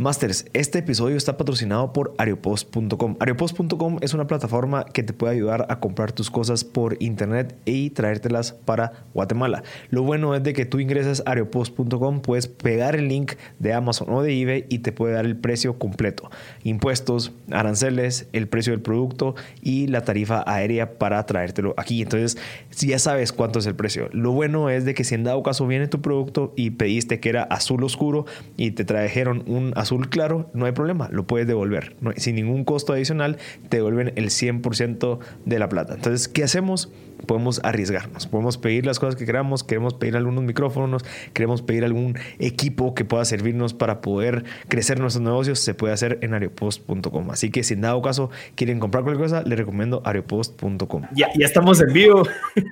Masters, este episodio está patrocinado por Ariopost.com. Ariopost.com es una plataforma que te puede ayudar a comprar tus cosas por internet y traértelas para Guatemala. Lo bueno es de que tú ingresas a Ariopost.com, puedes pegar el link de Amazon o de eBay y te puede dar el precio completo. Impuestos, aranceles, el precio del producto y la tarifa aérea para traértelo aquí. Entonces, ya sabes cuánto es el precio. Lo bueno es de que si en dado caso viene tu producto y pediste que era azul oscuro y te trajeron un azul azul claro, no hay problema, lo puedes devolver. sin ningún costo adicional, te devuelven el 100% de la plata. Entonces, ¿qué hacemos? Podemos arriesgarnos, podemos pedir las cosas que queramos, queremos pedir algunos micrófonos, queremos pedir algún equipo que pueda servirnos para poder crecer nuestros negocios, se puede hacer en areopost.com. Así que si en dado caso quieren comprar cualquier cosa, les recomiendo areopost.com. Ya, ya estamos en vivo.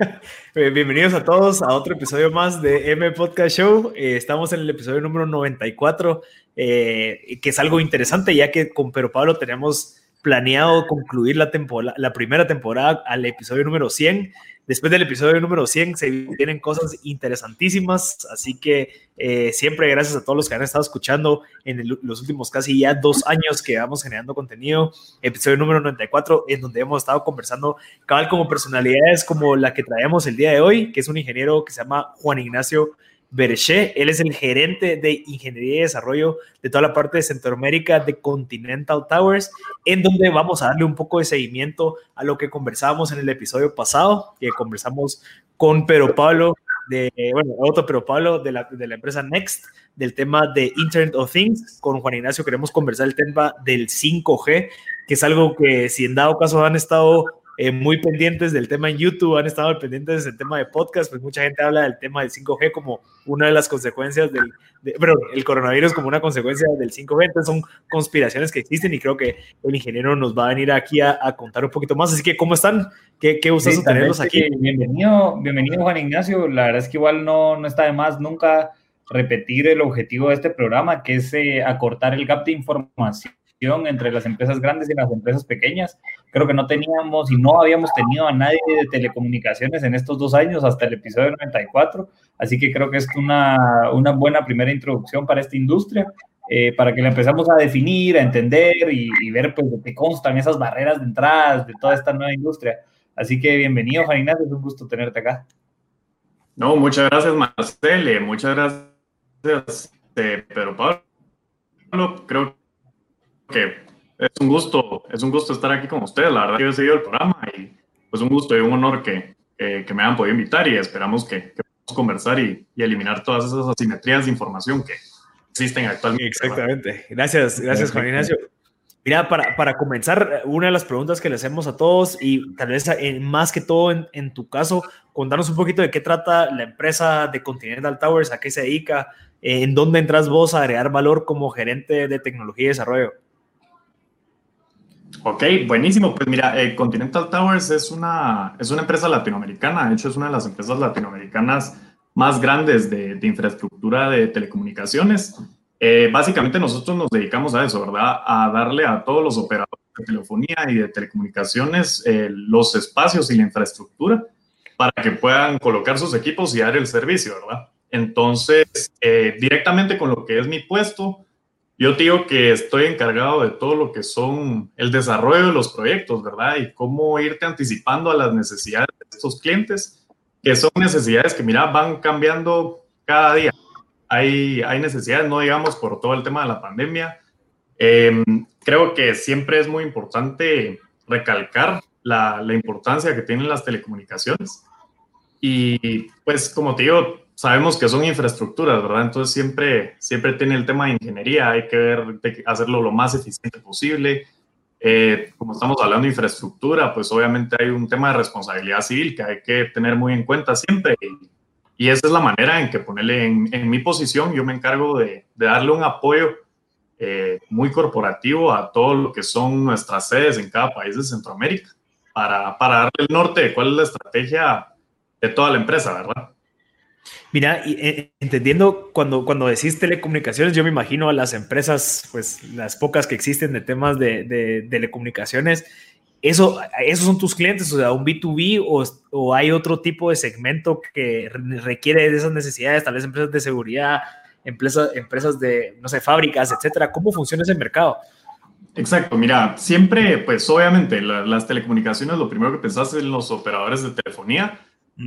Eh, bienvenidos a todos a otro episodio más de M Podcast Show. Eh, estamos en el episodio número 94 eh, que es algo interesante, ya que con Pero Pablo tenemos planeado concluir la, temporada, la primera temporada al episodio número 100. Después del episodio número 100 se vienen cosas interesantísimas, así que eh, siempre gracias a todos los que han estado escuchando en los últimos casi ya dos años que vamos generando contenido. Episodio número 94, en donde hemos estado conversando cabal como personalidades como la que traemos el día de hoy, que es un ingeniero que se llama Juan Ignacio Berché. Él es el gerente de ingeniería y desarrollo de toda la parte de Centroamérica de Continental Towers, en donde vamos a darle un poco de seguimiento a lo que conversábamos en el episodio pasado, que conversamos con Pedro Pablo, de, bueno, otro Pedro Pablo de la, de la empresa Next, del tema de Internet of Things. Con Juan Ignacio queremos conversar el tema del 5G, que es algo que si en dado caso han estado eh, muy pendientes del tema en YouTube, han estado pendientes del tema de podcast, pues mucha gente habla del tema del 5G como una de las consecuencias del, pero el coronavirus como una consecuencia del 5G, entonces son conspiraciones que existen y creo que el ingeniero nos va a venir aquí a, contar un poquito más, así que ¿cómo están? Qué, qué gustoso tenerlos aquí. Bienvenido, bienvenido Juan Ignacio, la verdad es que igual no, no está de más nunca repetir el objetivo de este programa, que es eh, acortar el gap de información entre las empresas grandes y las empresas pequeñas. Creo que no teníamos y no habíamos tenido a nadie de telecomunicaciones en estos dos años hasta el episodio 94, así que creo que es una, una buena primera introducción para esta industria. Eh, para que la empezamos a definir, a entender y, ver pues de qué constan esas barreras de entrada de toda esta nueva industria. Así que bienvenido, Juan Ignacio, es un gusto tenerte acá. No, muchas gracias, Marcele, muchas gracias, eh, Pablo. Creo que es un gusto, es un gusto estar aquí con ustedes. La verdad, yo he seguido el programa y pues un gusto y un honor que, que me hayan podido invitar y esperamos que, que podamos conversar y, y, eliminar todas esas asimetrías de información que existen actualmente. Exactamente. Gracias, gracias Juan Ignacio. Mira, para, para, comenzar, una de las preguntas que le hacemos a todos y tal vez más que todo en, en, tu caso, contanos un poquito de qué trata la empresa de Continental Towers, a qué se dedica, en dónde entras vos a agregar valor como gerente de tecnología y desarrollo. Ok, buenísimo. Pues mira, eh, Continental Towers es una, es una empresa latinoamericana. De hecho, es una de las empresas latinoamericanas más grandes de, infraestructura de telecomunicaciones. Eh, básicamente nosotros nos dedicamos a eso, ¿verdad? A darle a todos los operadores de telefonía y de telecomunicaciones eh, los espacios y la infraestructura para que puedan colocar sus equipos y dar el servicio, ¿verdad? Entonces, directamente con lo que es mi puesto, yo digo que estoy encargado de todo lo que son el desarrollo de los proyectos, ¿verdad? Y cómo irte anticipando a las necesidades de estos clientes, que son necesidades que, mira, van cambiando cada día. Hay, hay necesidades, no digamos por todo el tema de la pandemia. Em, creo que siempre es muy importante recalcar la, la importancia que tienen las telecomunicaciones. Y pues, como te digo, sabemos que son infraestructuras, ¿verdad? Entonces siempre, siempre tiene el tema de ingeniería, hay que ver, hacerlo lo más eficiente posible. Eh, como estamos hablando de infraestructura, pues obviamente hay un tema de responsabilidad civil que hay que tener muy en cuenta siempre. Y, esa es la manera en que ponerle en, mi posición, yo me encargo de, darle un apoyo eh, muy corporativo a todo lo que son nuestras sedes en cada país de Centroamérica, para, para darle el norte de cuál es la estrategia de toda la empresa, ¿verdad? Mira, eh, entendiendo cuando, cuando decís telecomunicaciones, yo me imagino a las empresas, pues las pocas que existen de temas de, telecomunicaciones, eso, ¿esos son tus clientes? O sea, un B2B o, o, hay otro tipo de segmento que requiere de esas necesidades, tal vez empresas de seguridad, empresas, empresas de, no sé, fábricas, etcétera. ¿Cómo funciona ese mercado? Exacto, mira, siempre, pues obviamente las telecomunicaciones, lo primero que pensás es en los operadores de telefonía,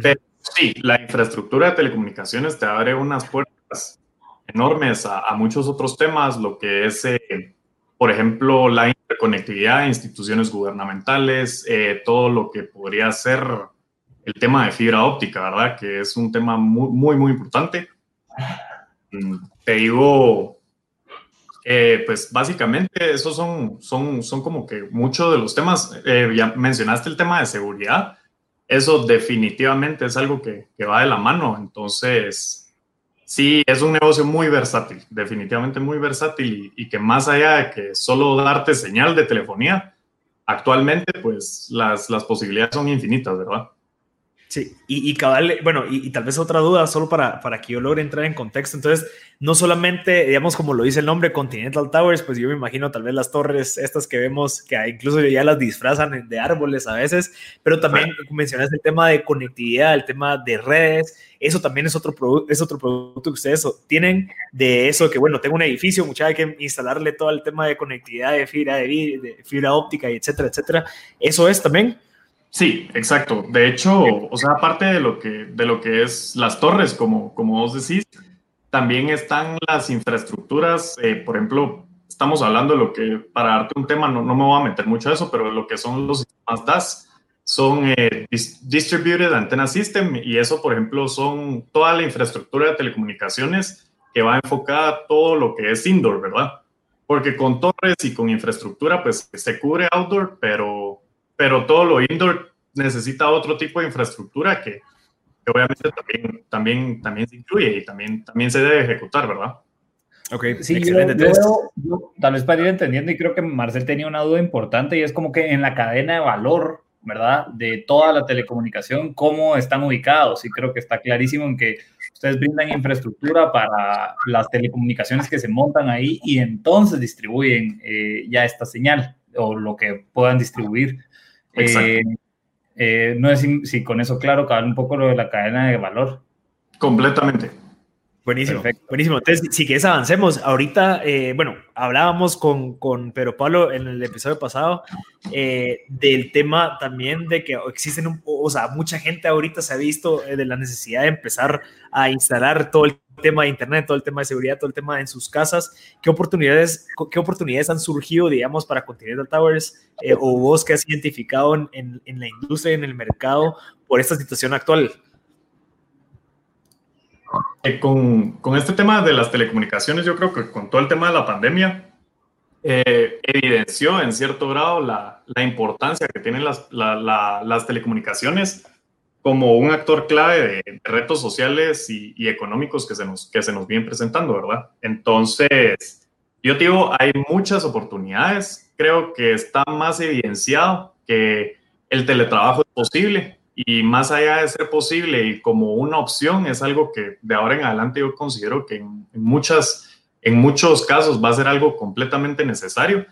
pero sí, la infraestructura de telecomunicaciones te abre unas puertas enormes a, muchos otros temas, lo que es, eh, por ejemplo, la interconectividad de instituciones gubernamentales, eh, todo lo que podría ser el tema de fibra óptica, ¿verdad? Que es un tema muy, muy, muy importante. Mm, te digo, eh, pues básicamente esos son, son, son como que muchos de los temas, eh, ya mencionaste el tema de seguridad, eso definitivamente es algo que, que, va de la mano, entonces sí, es un negocio muy versátil, definitivamente muy versátil y, y que más allá de que solo darte señal de telefonía, actualmente pues las, las posibilidades son infinitas, ¿verdad? Sí, y, y cabal, bueno, y, tal vez otra duda, solo para, para que yo logre entrar en contexto. Entonces, no solamente, digamos, como lo dice el nombre, Continental Towers, pues yo me imagino tal vez las torres estas que vemos, que incluso ya las disfrazan de árboles a veces, pero también mencionaste el tema de conectividad, el tema de redes, eso también es otro, es otro producto que ustedes tienen de eso, que bueno, tengo un edificio, mucha hay que instalarle todo el tema de conectividad, de fibra, de, de fibra óptica, etcétera, etcétera. ¿Eso es también? Sí, exacto. De hecho, o sea, aparte de lo que, de lo que es las torres, como, como vos decís, también están las infraestructuras. Eh, por ejemplo, estamos hablando de lo que, para darte un tema, no, no, me voy a meter mucho a eso, pero lo que son los sistemas DAS son eh, Distributed Antenna System y eso, por ejemplo, son toda la infraestructura de telecomunicaciones que va enfocada a todo lo que es indoor, ¿verdad? Porque con torres y con infraestructura, pues se cubre outdoor, pero pero todo lo indoor necesita otro tipo de infraestructura que, obviamente también, también, también se incluye y también, también se debe ejecutar, ¿verdad? Ok, sí, excelente. Yo, tal vez para ir entendiendo, y creo que Marcel tenía una duda importante, y es como que en la cadena de valor, ¿verdad? De toda la telecomunicación, ¿cómo están ubicados? Y creo que está clarísimo en que ustedes brindan infraestructura para las telecomunicaciones que se montan ahí y entonces distribuyen eh, ya esta señal o lo que puedan distribuir. Eh, eh, no es si, con eso, claro, cabal un poco lo de la cadena de valor. Completamente. Buenísimo, buenísimo. Entonces, si quieres, avancemos. Ahorita, eh, bueno, hablábamos con, con Pedro Pablo en el episodio pasado del tema también de que existen, o sea, mucha gente ahorita se ha visto de la necesidad de empezar a instalar todo el tema de Internet, todo el tema de seguridad, todo el tema en sus casas. ¿Qué oportunidades, qué oportunidades han surgido, digamos, para Continental Towers eh, o vos que has identificado en, en, la industria en el mercado por esta situación actual? Eh, con, este tema de las telecomunicaciones, yo creo que con todo el tema de la pandemia, eh, evidenció en cierto grado la, la importancia que tienen las, las telecomunicaciones como un actor clave de, retos sociales y, económicos que se, nos, que se nos vienen presentando, ¿verdad? Entonces, yo digo, hay muchas oportunidades. Creo que está más evidenciado que el teletrabajo es posible y más allá de ser posible y como una opción, es algo que de ahora en adelante yo considero que en, muchas, en muchos casos va a ser algo completamente necesario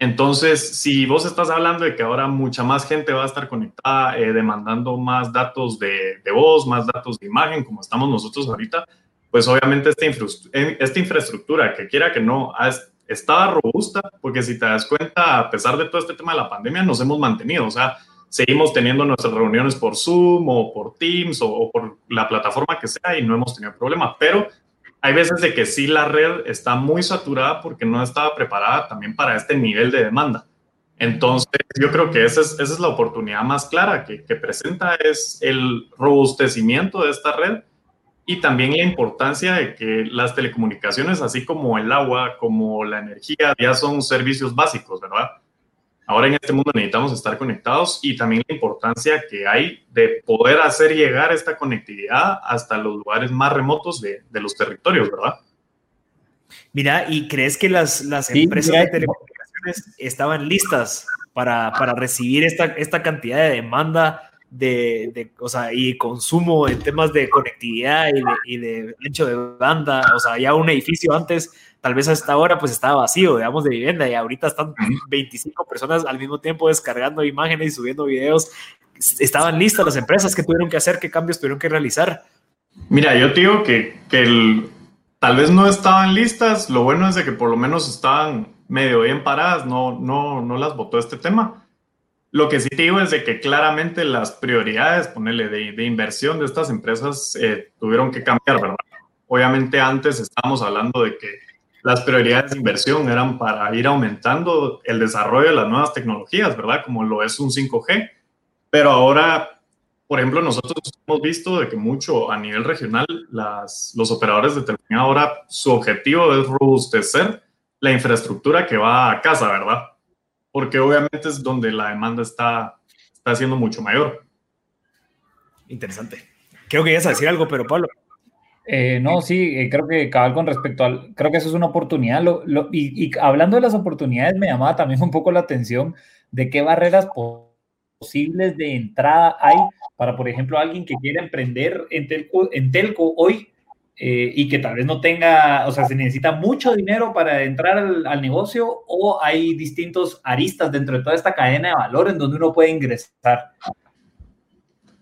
entonces, si vos estás hablando de que ahora mucha más gente va a estar conectada, eh, demandando más datos de, voz, más datos de imagen, como estamos nosotros ahorita, pues obviamente esta, eh, esta infraestructura, que quiera que no, estaba robusta, porque si te das cuenta, a pesar de todo este tema de la pandemia, nos hemos mantenido, o sea, seguimos teniendo nuestras reuniones por Zoom o por Teams o, o por la plataforma que sea y no hemos tenido problema, pero hay veces de que sí la red está muy saturada porque no estaba preparada también para este nivel de demanda. Entonces, yo creo que esa es, la oportunidad más clara que, que, presenta, es el robustecimiento de esta red y también la importancia de que las telecomunicaciones, así como el agua, como la energía, ya son servicios básicos, ¿verdad? Ahora en este mundo necesitamos estar conectados y también la importancia que hay de poder hacer llegar esta conectividad hasta los lugares más remotos de, de los territorios, ¿verdad? Mira, ¿y crees que las, las empresas de telecomunicaciones estaban listas para, para recibir esta, esta cantidad de demanda de, de, o sea, y consumo en temas de conectividad y de, y de ancho de banda? O sea, ya un edificio antes tal vez a esta hora pues estaba vacío, digamos, de vivienda y ahorita están 25 personas al mismo tiempo descargando imágenes y subiendo videos. ¿Estaban listas las empresas? ¿Qué tuvieron que hacer? ¿Qué cambios tuvieron que realizar? Mira, yo te digo que, que el, tal vez no estaban listas, lo bueno es de que por lo menos estaban medio bien paradas, no, no, no las votó este tema. Lo que sí te digo es de que claramente las prioridades, ponerle de, inversión de estas empresas eh, tuvieron que cambiar, ¿verdad? Obviamente antes estábamos hablando de que las prioridades de inversión eran para ir aumentando el desarrollo de las nuevas tecnologías, ¿verdad? Como lo es un 5G. Pero ahora, por ejemplo, nosotros hemos visto de que mucho a nivel regional, los operadores de telefonía ahora su objetivo es robustecer la infraestructura que va a casa, ¿verdad? Porque obviamente es donde la demanda está, está siendo mucho mayor. Interesante. Creo que ibas a decir algo, pero Pablo. Eh, no, sí, eh, creo que cabal con respecto al, creo que eso es una oportunidad. y, hablando de las oportunidades, me llamaba también un poco la atención de qué barreras posibles de entrada hay para, por ejemplo, alguien que quiera emprender en telco, en telco hoy eh, y que tal vez no tenga, o sea, se necesita mucho dinero para entrar al, negocio o hay distintos aristas dentro de toda esta cadena de valor en donde uno puede ingresar.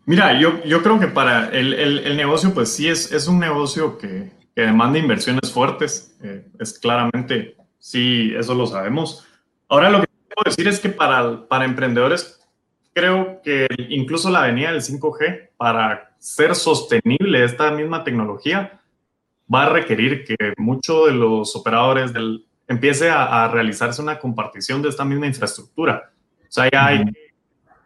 Mira, yo, yo creo que para el, el, negocio, pues sí, es, es un negocio que, que demanda inversiones fuertes. Eh, es claramente, sí, eso lo sabemos. Ahora lo que puedo decir es que para, para emprendedores, creo que incluso la avenida del 5G, para ser sostenible esta misma tecnología, va a requerir que muchos de los operadores del, empiece a, a, realizarse una compartición de esta misma infraestructura. O sea, ya hay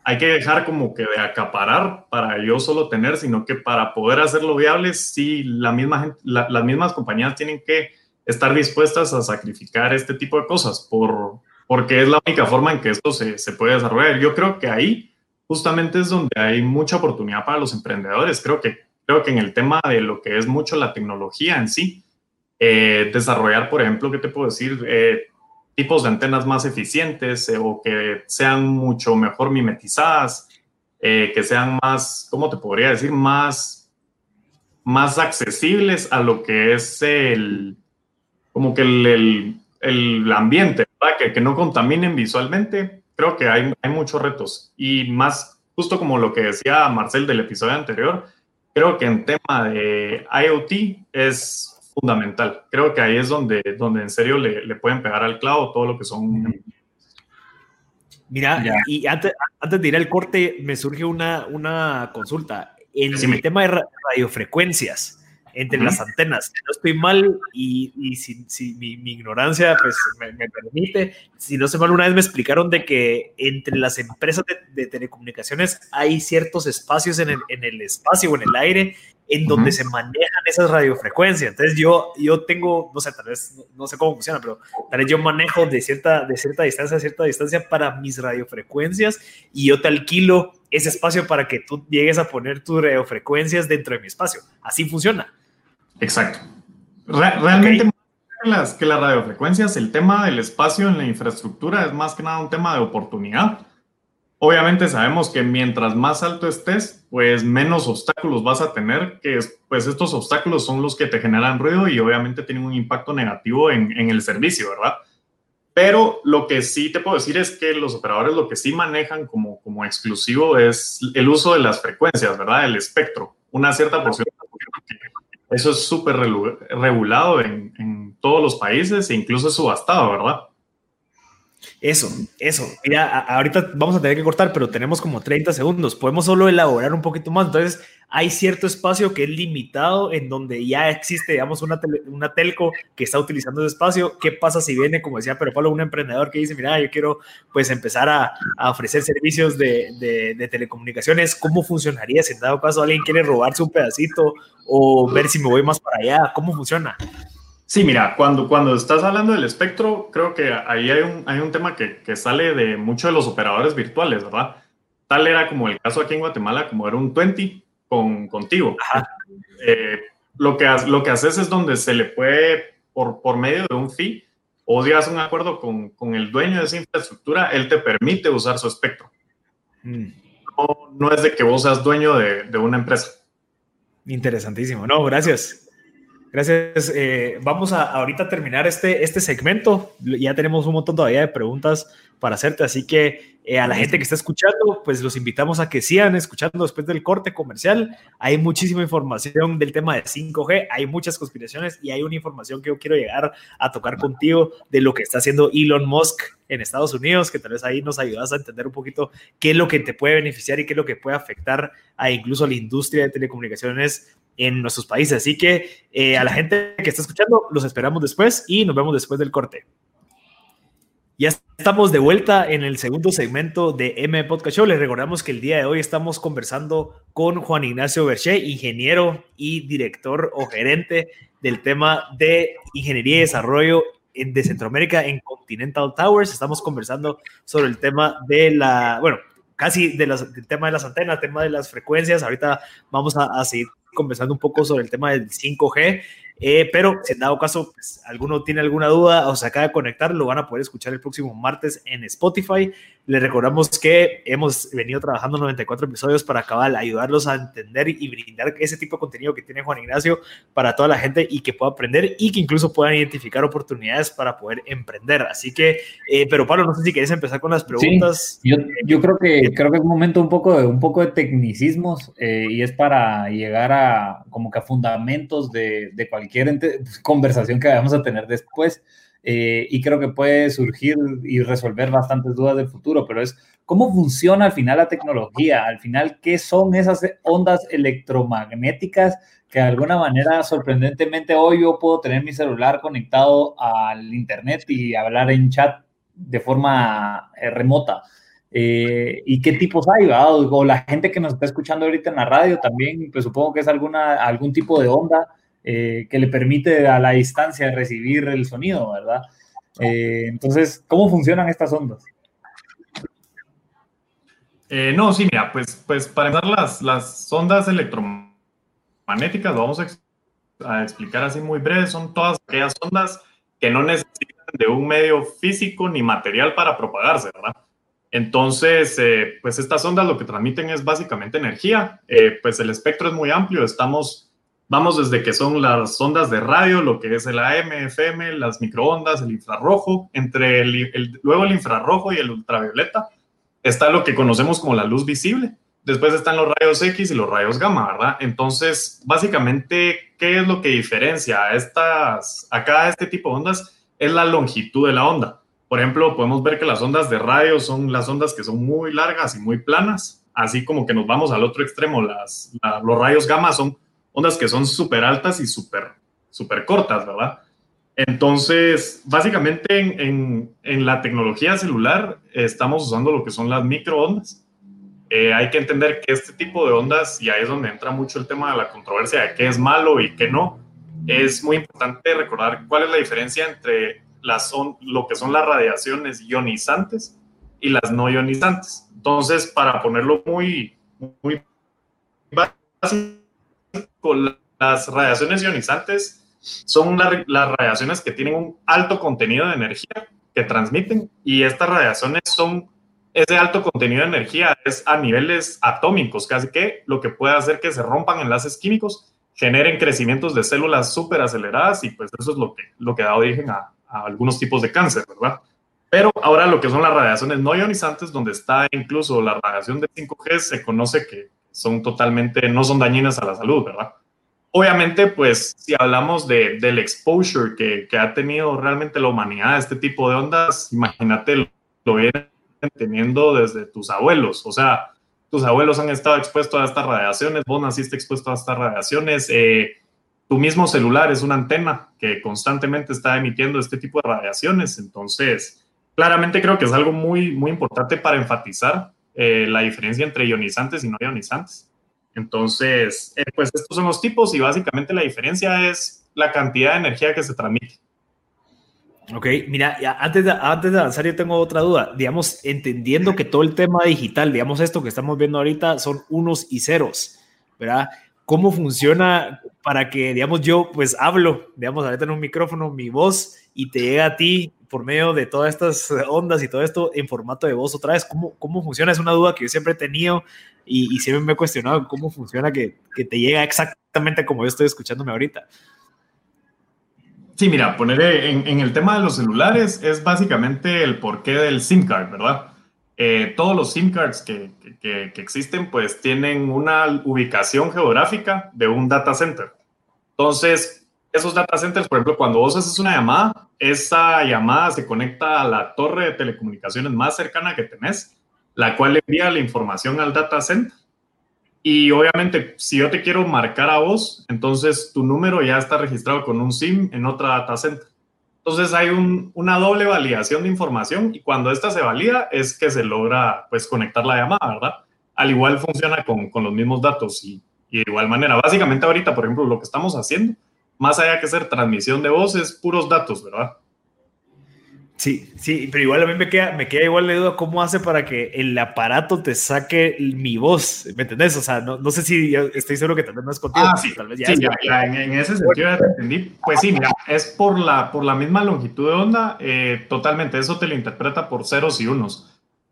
hay que dejar como que de acaparar para yo solo tener, sino que para poder hacerlo viable, sí, la misma las mismas compañías tienen que estar dispuestas a sacrificar este tipo de cosas por, porque es la única forma en que esto se, se puede desarrollar. Yo creo que ahí justamente es donde hay mucha oportunidad para los emprendedores. Creo que, creo que en el tema de lo que es mucho la tecnología en sí, eh, desarrollar, por ejemplo, ¿qué te puedo decir? Eh, tipos de antenas más eficientes eh, o que sean mucho mejor mimetizadas, eh, que sean más, ¿cómo te podría decir? Más, más accesibles a lo que es el, como que el, el, ambiente, Que, que, no contaminen visualmente. Creo que hay, hay muchos retos y más, justo como lo que decía Marcel del episodio anterior, creo que en tema de IoT es fundamental. Creo que ahí es donde, donde en serio le, le pueden pegar al clavo todo lo que son. Mira, y antes, antes de ir al corte, me surge una, una consulta. En el tema de radiofrecuencias, entre las antenas. No estoy mal y, y si, si mi, mi, ignorancia pues, me, me, permite, si no sé mal, una vez me explicaron de que entre las empresas de, de telecomunicaciones hay ciertos espacios en el, en el, espacio o en el aire en donde uh -huh. se manejan esas radiofrecuencias. Entonces yo, yo tengo, no sé, tal vez, no, no, sé cómo funciona, pero tal vez yo manejo de cierta, de cierta distancia a cierta distancia para mis radiofrecuencias y yo te alquilo ese espacio para que tú llegues a poner tus radiofrecuencias dentro de mi espacio. Así funciona. Exacto. Re realmente okay. que, las, que las radiofrecuencias, el tema del espacio en la infraestructura es más que nada un tema de oportunidad. Obviamente sabemos que mientras más alto estés, pues menos obstáculos vas a tener, que pues estos obstáculos son los que te generan ruido y obviamente tienen un impacto negativo en, en el servicio, ¿verdad? Pero lo que sí te puedo decir es que los operadores lo que sí manejan como, como exclusivo es el uso de las frecuencias, ¿verdad? El espectro, una cierta porción eso es súper regulado en, en, todos los países e incluso es subastado, ¿verdad? Eso, eso. Mira, ahorita vamos a tener que cortar, pero tenemos como 30 segundos. Podemos solo elaborar un poquito más. Entonces, hay cierto espacio que es limitado en donde ya existe, digamos, una, una telco que está utilizando ese espacio. ¿Qué pasa si viene, como decía pero Pablo, un emprendedor que dice, mira, yo quiero pues empezar a, a ofrecer servicios de, de, de, telecomunicaciones? ¿Cómo funcionaría si en dado caso alguien quiere robarse un pedacito o ver si me voy más para allá? ¿Cómo funciona? Sí, mira, cuando, cuando estás hablando del espectro, creo que ahí hay un, hay un tema que, que sale de muchos de los operadores virtuales, ¿verdad? Tal era como el caso aquí en Guatemala, como era un 20 con, contigo. Eh, lo, que, lo que haces es donde se le puede, por, por medio de un fee, o llegas un acuerdo con, con, el dueño de esa infraestructura, él te permite usar su espectro. Mm. No, no, es de que vos seas dueño de, de una empresa. Interesantísimo. No, gracias. Gracias. Eh, vamos a ahorita terminar este, este segmento. Ya tenemos un montón todavía de preguntas para hacerte, así que eh, a la gente que está escuchando, pues los invitamos a que sigan escuchando después del corte comercial. Hay muchísima información del tema de 5G, hay muchas conspiraciones y hay una información que yo quiero llegar a tocar contigo de lo que está haciendo Elon Musk en Estados Unidos, que tal vez ahí nos ayudas a entender un poquito qué es lo que te puede beneficiar y qué es lo que puede afectar a incluso la industria de telecomunicaciones en nuestros países. Así que eh, a la gente que está escuchando, los esperamos después y nos vemos después del corte. Ya estamos de vuelta en el segundo segmento de M Podcast Show. Les recordamos que el día de hoy estamos conversando con Juan Ignacio Berché, ingeniero y director o gerente del tema de ingeniería y desarrollo de Centroamérica en Continental Towers. Estamos conversando sobre el tema de la, bueno, casi de del tema de las antenas, tema de las frecuencias. Ahorita vamos a, a seguir conversando un poco sobre el tema del 5G eh, pero si en dado caso pues, alguno tiene alguna duda o se acaba de conectar, lo van a poder escuchar el próximo martes en Spotify. Les recordamos que hemos venido trabajando 94 episodios para acabar, ayudarlos a entender y brindar ese tipo de contenido que tiene Juan Ignacio para toda la gente y que pueda aprender y que incluso puedan identificar oportunidades para poder emprender. Así que, eh, pero Pablo, no sé si quieres empezar con las preguntas. yo, yo, creo que creo que es un momento un poco de, un poco de tecnicismos eh, y es para llegar a como que a fundamentos de, de cualquier pues, conversación que vamos a tener después. Eh, y creo que puede surgir y resolver bastantes dudas del futuro, pero es cómo funciona al final la tecnología, al final qué son esas ondas electromagnéticas que de alguna manera sorprendentemente hoy yo puedo tener mi celular conectado al internet y hablar en chat de forma eh, remota. Eh, y qué tipos hay, o la gente que nos está escuchando ahorita en la radio también, pues supongo que es alguna, algún tipo de onda eh, que le permite a la distancia recibir el sonido, ¿verdad? Eh, entonces, ¿cómo funcionan estas ondas? Eh, no, sí, mira, pues, pues para empezar las, las ondas electromagnéticas, lo vamos a, explicar así muy breve, son todas aquellas ondas que no necesitan de un medio físico ni material para propagarse, ¿verdad? Entonces, pues estas ondas lo que transmiten es básicamente energía, pues el espectro es muy amplio, estamos Vamos desde que son las ondas de radio, lo que es el AM, FM, las microondas, el infrarrojo, entre luego el infrarrojo y el ultravioleta está lo que conocemos como la luz visible. Después están los rayos X y los rayos gamma, ¿verdad? Entonces, básicamente, ¿qué es lo que diferencia a estas, acá este tipo de ondas? Es la longitud de la onda. Por ejemplo, podemos ver que las ondas de radio son las ondas que son muy largas y muy planas, así como que nos vamos al otro extremo, las, los rayos gamma son ondas que son súper altas y súper super cortas, ¿verdad? Entonces, básicamente en, en, la tecnología celular estamos usando lo que son las microondas. Eh, hay que entender que este tipo de ondas, y ahí es donde entra mucho el tema de la controversia de qué es malo y qué no, es muy importante recordar cuál es la diferencia entre las lo que son las radiaciones ionizantes y las no ionizantes. Entonces, para ponerlo muy, muy básico, las radiaciones ionizantes son las radiaciones que tienen un alto contenido de energía que transmiten y estas radiaciones son ese alto contenido de energía es a niveles atómicos, casi que lo que puede hacer que se rompan enlaces químicos, generen crecimientos de células súper aceleradas y pues eso es lo que, lo que da origen a, a algunos tipos de cáncer, ¿verdad? Pero ahora lo que son las radiaciones no ionizantes, donde está incluso la radiación de 5G, se conoce que son totalmente, no son dañinas a la salud, ¿verdad? Obviamente, pues si hablamos de, del exposure que, que, ha tenido realmente la humanidad a este tipo de ondas, imagínate lo, lo vienen teniendo desde tus abuelos, o sea, tus abuelos han estado expuestos a estas radiaciones, vos naciste expuesto a estas radiaciones, eh, tu mismo celular es una antena que constantemente está emitiendo este tipo de radiaciones, entonces, claramente creo que es algo muy, muy importante para enfatizar eh, la diferencia entre ionizantes y no ionizantes. Entonces, eh, pues estos son los tipos y básicamente la diferencia es la cantidad de energía que se transmite. Ok, mira, antes antes de avanzar yo tengo otra duda. Digamos, entendiendo que todo el tema digital, digamos esto que estamos viendo ahorita, son unos y ceros, ¿verdad? ¿Cómo funciona para que, digamos, yo pues hablo, digamos, ahorita en un micrófono, mi voz y te llega a ti por medio de todas estas ondas y todo esto en formato de voz otra vez. ¿Cómo, cómo funciona? Es una duda que yo siempre he tenido y, siempre me he cuestionado cómo funciona que, que, te llega exactamente como yo estoy escuchándome ahorita. Sí, mira, poner en, el tema de los celulares es básicamente el porqué del SIM card, ¿verdad? Eh, todos los SIM cards que, que, existen pues tienen una ubicación geográfica de un data center. Entonces, esos data centers, por ejemplo, cuando vos haces una llamada, esa llamada se conecta a la torre de telecomunicaciones más cercana que tenés, la cual envía la información al data center y obviamente, si yo te quiero marcar a vos, entonces tu número ya está registrado con un SIM en otra data center. Entonces hay una doble validación de información y cuando esta se valida es que se logra pues conectar la llamada, ¿verdad? Al igual funciona con, con los mismos datos y, y, de igual manera. Básicamente ahorita, por ejemplo, lo que estamos haciendo, más allá que ser transmisión de voz, es puros datos, ¿verdad? Sí, sí, pero igual a mí me queda, me queda igual de duda cómo hace para que el aparato te saque mi voz, ¿me entendés? O sea, no, no sé si estoy seguro que tal vez no es contigo. Ah, sí, tal vez ya, sí, ya, en, ese sentido ya te entendí. Pues sí, mira, es por la, por la misma longitud de onda, eh, totalmente, eso te lo interpreta por ceros y unos.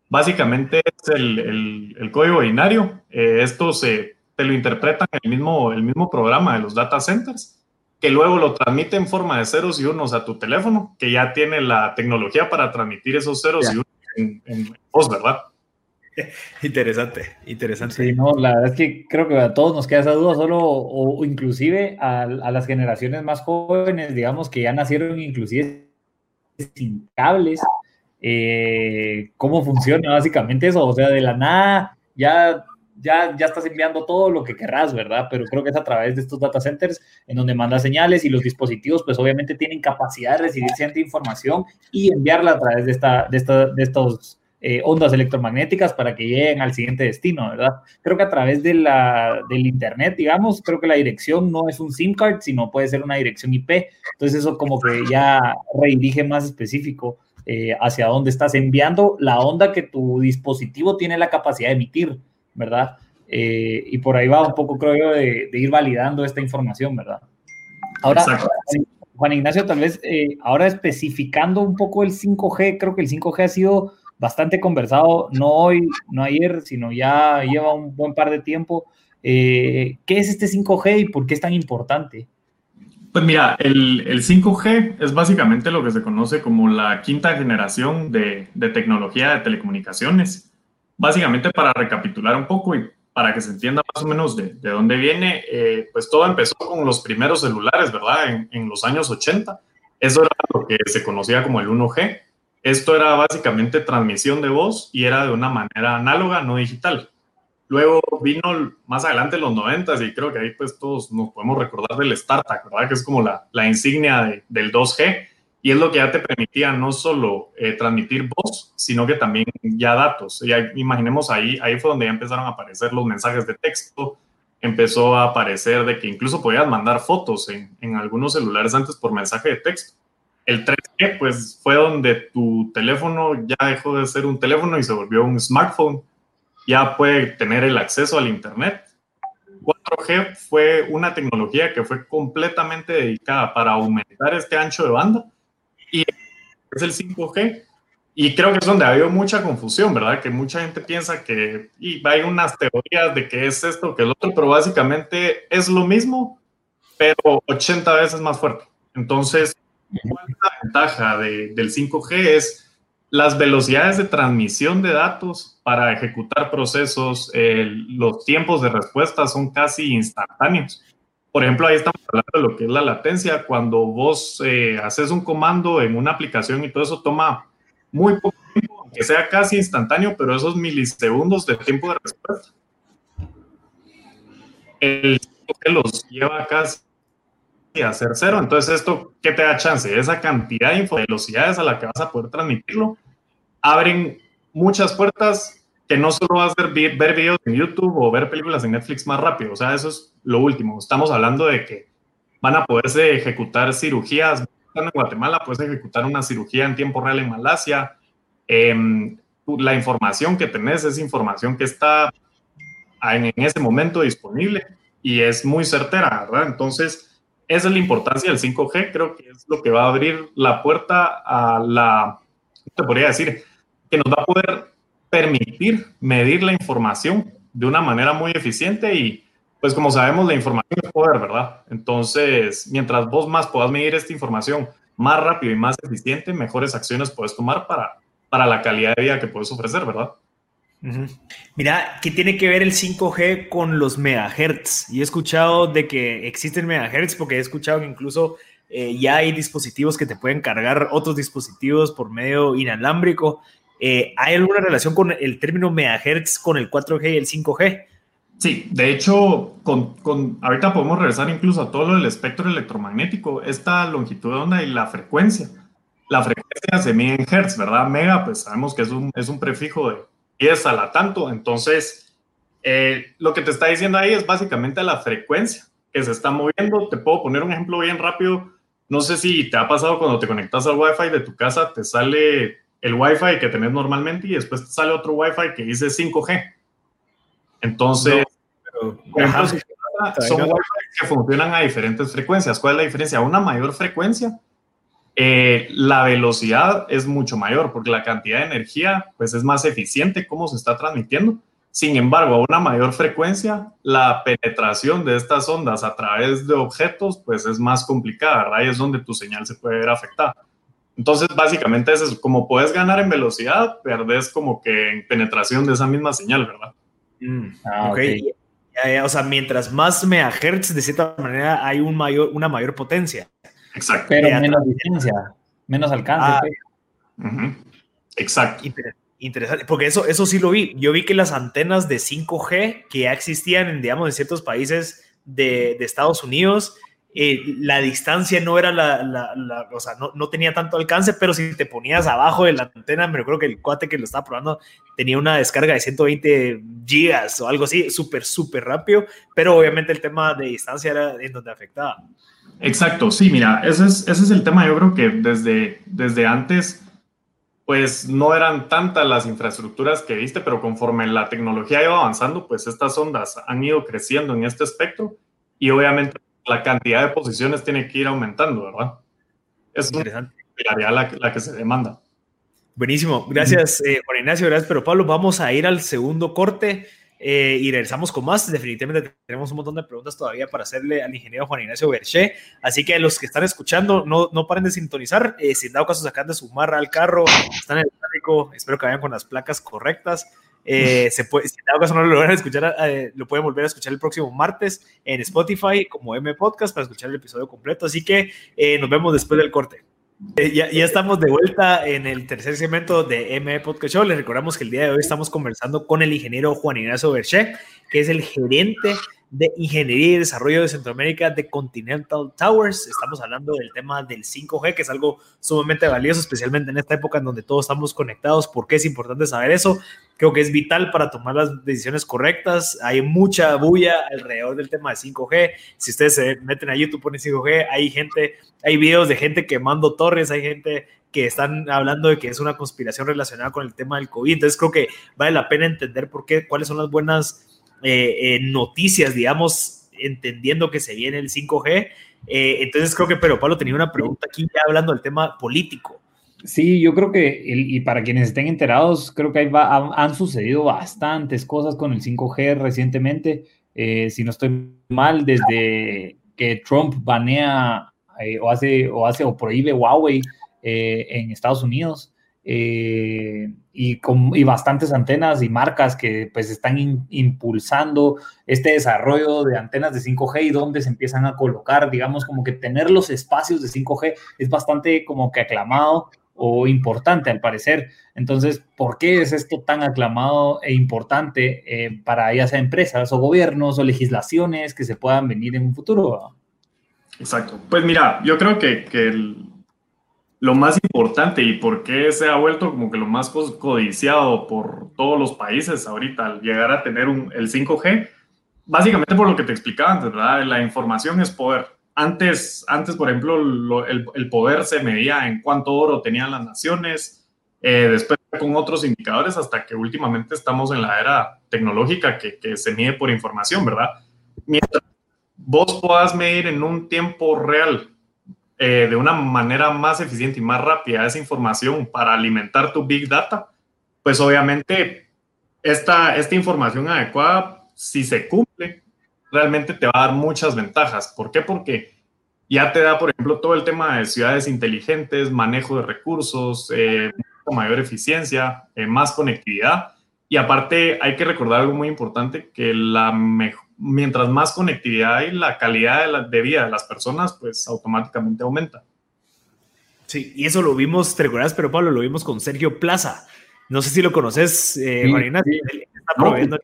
Básicamente es el, el, el código binario, eh, esto se, te lo interpreta en el mismo, el mismo programa de los data centers que luego lo transmite en forma de ceros y unos a tu teléfono, que ya tiene la tecnología para transmitir esos ceros y unos en, voz, ¿verdad? Interesante, interesante. Sí, no, la verdad es que creo que a todos nos queda esa duda, solo o, inclusive a, las generaciones más jóvenes, digamos, que ya nacieron inclusive sin cables, eh, cómo funciona básicamente eso, o sea, de la nada ya ya, ya estás enviando todo lo que querrás, ¿verdad? Pero creo que es a través de estos data centers en donde manda señales y los dispositivos pues obviamente tienen capacidad de recibir cierta información y enviarla a través de, esta, de, esta, de estos eh, ondas electromagnéticas para que lleguen al siguiente destino, ¿verdad? Creo que a través de la, del Internet, digamos, creo que la dirección no es un SIM card, sino puede ser una dirección IP. Entonces eso como que ya redirige más específico eh, hacia dónde estás enviando la onda que tu dispositivo tiene la capacidad de emitir. ¿Verdad? Eh, y por ahí va un poco, creo yo, de, ir validando esta información, ¿verdad? Ahora, Juan Ignacio, tal vez eh, ahora especificando un poco el 5G, creo que el 5G ha sido bastante conversado, no hoy, no ayer, sino ya lleva un buen par de tiempo. Eh, ¿Qué es este 5G y por qué es tan importante? Pues mira, el, el, 5G es básicamente lo que se conoce como la quinta generación de, de tecnología de telecomunicaciones. Básicamente para recapitular un poco y para que se entienda más o menos de, de dónde viene, eh, pues todo empezó con los primeros celulares, ¿verdad? En, los años 80. Eso era lo que se conocía como el 1G. Esto era básicamente transmisión de voz y era de una manera análoga, no digital. Luego vino más adelante los 90 y creo que ahí pues todos nos podemos recordar del StarTAC, ¿verdad? Que es como la, la insignia de, del 2G y es lo que ya te permitía no solo eh, transmitir voz, sino que también ya datos. Ya imaginemos ahí, ahí fue donde ya empezaron a aparecer los mensajes de texto, empezó a aparecer de que incluso podías mandar fotos en, en algunos celulares antes por mensaje de texto. El 3G, pues fue donde tu teléfono ya dejó de ser un teléfono y se volvió un smartphone. Ya puede tener el acceso al Internet. 4G fue una tecnología que fue completamente dedicada para aumentar este ancho de banda y es el 5G. Y creo que es donde ha habido mucha confusión, ¿verdad? Que mucha gente piensa que y hay unas teorías de que es esto, que el otro, pero básicamente es lo mismo, pero 80 veces más fuerte. Entonces, la ventaja de, del 5G es las velocidades de transmisión de datos para ejecutar procesos, los tiempos de respuesta son casi instantáneos. Por ejemplo, ahí estamos hablando de lo que es la latencia. Cuando vos eh, haces un comando en una aplicación y todo eso toma muy poco tiempo, aunque sea casi instantáneo, pero esos milisegundos de tiempo de respuesta. El que los lleva casi a hacer cero. Entonces, ¿esto qué te da chance? Esa cantidad de velocidades a la que vas a poder transmitirlo abren muchas puertas que no solo vas a ver, ver videos en YouTube o ver películas en Netflix más rápido, o sea, eso es lo último. Estamos hablando de que van a poderse ejecutar cirugías. En Guatemala puedes ejecutar una cirugía en tiempo real en Malasia. Em, la información que tenés es información que está en, ese momento disponible y es muy certera, ¿verdad? Entonces, esa es la importancia del 5G. Creo que es lo que va a abrir la puerta a la, te podría decir, que nos va a poder permitir medir la información de una manera muy eficiente y pues como sabemos, la información es poder, ¿verdad? Entonces, mientras vos más puedas medir esta información más rápido y más eficiente, mejores acciones puedes tomar para, para la calidad de vida que puedes ofrecer, ¿verdad? Mira, ¿qué tiene que ver el 5G con los megahertz? Y he escuchado de que existen megahertz porque he escuchado que incluso eh, ya hay dispositivos que te pueden cargar otros dispositivos por medio inalámbrico. Eh, ¿Hay alguna relación con el término megahertz con el 4G y el 5G? Sí, de hecho, con, con, ahorita podemos regresar incluso a todo lo del espectro electromagnético, esta longitud de onda y la frecuencia. La frecuencia se mide en hertz, ¿verdad? Mega, pues sabemos que es un, es un prefijo de, es a la tanto. Entonces, eh, lo que te está diciendo ahí es básicamente la frecuencia que se está moviendo. Te puedo poner un ejemplo bien rápido. No sé si te ha pasado cuando te conectas al Wi-Fi de tu casa, te sale el Wi-Fi que tenés normalmente y después te sale otro Wi-Fi que dice 5G. Entonces, son Wi-Fi que funcionan a diferentes frecuencias. ¿Cuál es la diferencia? Una mayor frecuencia eh, la velocidad es mucho mayor porque la cantidad de energía pues es más eficiente cómo se está transmitiendo. Sin embargo, a una mayor frecuencia, la penetración de estas ondas a través de objetos pues es más complicada, ¿verdad? Y es donde tu señal se puede ver afectada. Entonces, básicamente es como puedes ganar en velocidad, perdés como que en penetración de esa misma señal, ¿verdad? Mm, ah, o sea, mientras más megahertz, de cierta manera, hay un mayor, una mayor potencia. Exacto. Pero menos distancia, menos alcance. Ah. Exacto. Interesante, porque eso, eso sí lo vi. Yo vi que las antenas de 5G que ya existían en, digamos, en ciertos países de, de Estados Unidos, eh, la distancia no era la, la, o sea, no, no, tenía tanto alcance, pero si te ponías abajo de la antena, me recuerdo que el cuate que lo estaba probando tenía una descarga de 120 gigas o algo así, súper, súper rápido, pero obviamente el tema de distancia era en donde afectaba. Exacto, sí, mira, ese es, ese es el tema. Yo creo que desde, desde antes, pues no eran tantas las infraestructuras que viste, pero conforme la tecnología ido avanzando, pues estas ondas han ido creciendo en este espectro y obviamente la cantidad de posiciones tiene que ir aumentando, ¿verdad? Es interesante. La, la, la que se demanda. Buenísimo, gracias eh, Juan Ignacio, gracias, pero Pablo, vamos a ir al segundo corte. Eh, y regresamos con más. Definitivamente tenemos un montón de preguntas todavía para hacerle al ingeniero Juan Ignacio Berché. Así que los que están escuchando, no, no paren de sintonizar. Eh, si en dado caso sacan de su marra al carro, están en el tráfico, espero que vayan con las placas correctas. Eh, se puede, si en caso no lo logran escuchar, lo pueden volver a escuchar el próximo martes en Spotify como M Podcast para escuchar el episodio completo. Así que nos vemos después del corte. Eh, ya, ya, estamos de vuelta en el tercer segmento de ME Podcast Show. Les recordamos que el día de hoy estamos conversando con el ingeniero Juan Ignacio Berché, que es el gerente de Ingeniería y Desarrollo de Centroamérica de Continental Towers. Estamos hablando del tema del 5G, que es algo sumamente valioso, especialmente en esta época en donde todos estamos conectados. ¿Por qué es importante saber eso? Creo que es vital para tomar las decisiones correctas. Hay mucha bulla alrededor del tema de 5G. Si ustedes se meten a YouTube, ponen 5G, hay gente, hay videos de gente quemando torres, hay gente que están hablando de que es una conspiración relacionada con el tema del COVID. Entonces creo que vale la pena entender por qué, cuáles son las buenas eh, noticias, digamos, entendiendo que se viene el 5G. Eh, entonces creo que Pero Pablo tenía una pregunta aquí ya hablando del tema político. Sí, yo creo que, y para quienes estén enterados, creo que han, sucedido bastantes cosas con el 5G recientemente. Eh, si no estoy mal, desde que Trump banea o, hace, o hace o prohíbe Huawei en Estados Unidos, eh, y, con, y bastantes antenas y marcas que pues están impulsando este desarrollo de antenas de 5G y donde se empiezan a colocar, digamos, como que tener los espacios de 5G es bastante como que aclamado o importante al parecer. Entonces, ¿por qué es esto tan aclamado e importante eh, para ya sea empresas o gobiernos o legislaciones que se puedan venir en un futuro? Exacto. Pues mira, yo creo que, que el, lo más importante y por qué se ha vuelto como que lo más codiciado por todos los países ahorita al llegar a tener un, el 5G, básicamente por lo que te explicaba antes, ¿verdad? La información es poder. Antes, antes por ejemplo, el, el, poder se medía en cuánto oro tenían las naciones, eh, después con otros indicadores, hasta que últimamente estamos en la era tecnológica que, que se mide por información, ¿verdad? Mientras vos puedas medir en un tiempo real eh, de una manera más eficiente y más rápida esa información para alimentar tu Big Data, pues obviamente esta, esta información adecuada, si se cumple, realmente te va a dar muchas ventajas. ¿Por qué? Porque ya te da, por ejemplo, todo el tema de ciudades inteligentes, manejo de recursos, eh, mayor eficiencia, eh, más conectividad. Y aparte hay que recordar algo muy importante, que la mientras más conectividad hay, la calidad de, la, de vida de las personas, pues automáticamente aumenta. Sí, y eso lo vimos, te recuerdas, pero Pablo, lo vimos con Sergio Plaza. No sé si lo conoces, eh, Marina. Él está proveyendo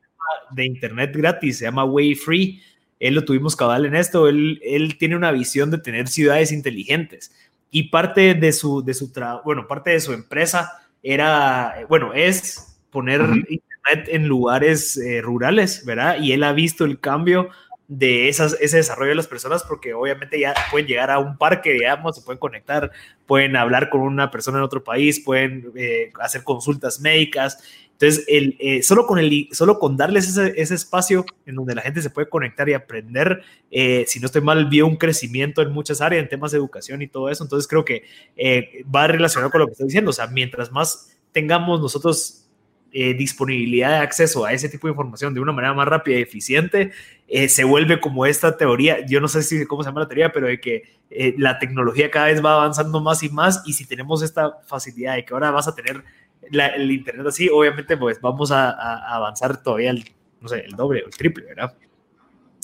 de internet gratis, se llama Way Free. Él lo tuvimos cabal en esto. Él, él tiene una visión de tener ciudades inteligentes y parte de su, de su bueno, parte de su empresa era, bueno, es poner internet en lugares eh, rurales, ¿verdad? Y él ha visto el cambio de esas, ese desarrollo de las personas porque obviamente ya pueden llegar a un parque, digamos, se pueden conectar, pueden hablar con una persona en otro país, pueden eh, hacer consultas médicas entonces, el, eh, solo, con el, solo con darles ese, ese, espacio en donde la gente se puede conectar y aprender, eh, si no estoy mal, vio un crecimiento en muchas áreas, en temas de educación y todo eso. Entonces, creo que eh, va relacionado con lo que estoy diciendo. O sea, mientras más tengamos nosotros disponibilidad de acceso a ese tipo de información de una manera más rápida y eficiente, se vuelve como esta teoría, yo no sé si cómo se llama la teoría, pero de que la tecnología cada vez va avanzando más y más y si tenemos esta facilidad de que ahora vas a tener el Internet así, obviamente pues vamos a, avanzar todavía el, no sé, el doble o el triple, ¿verdad?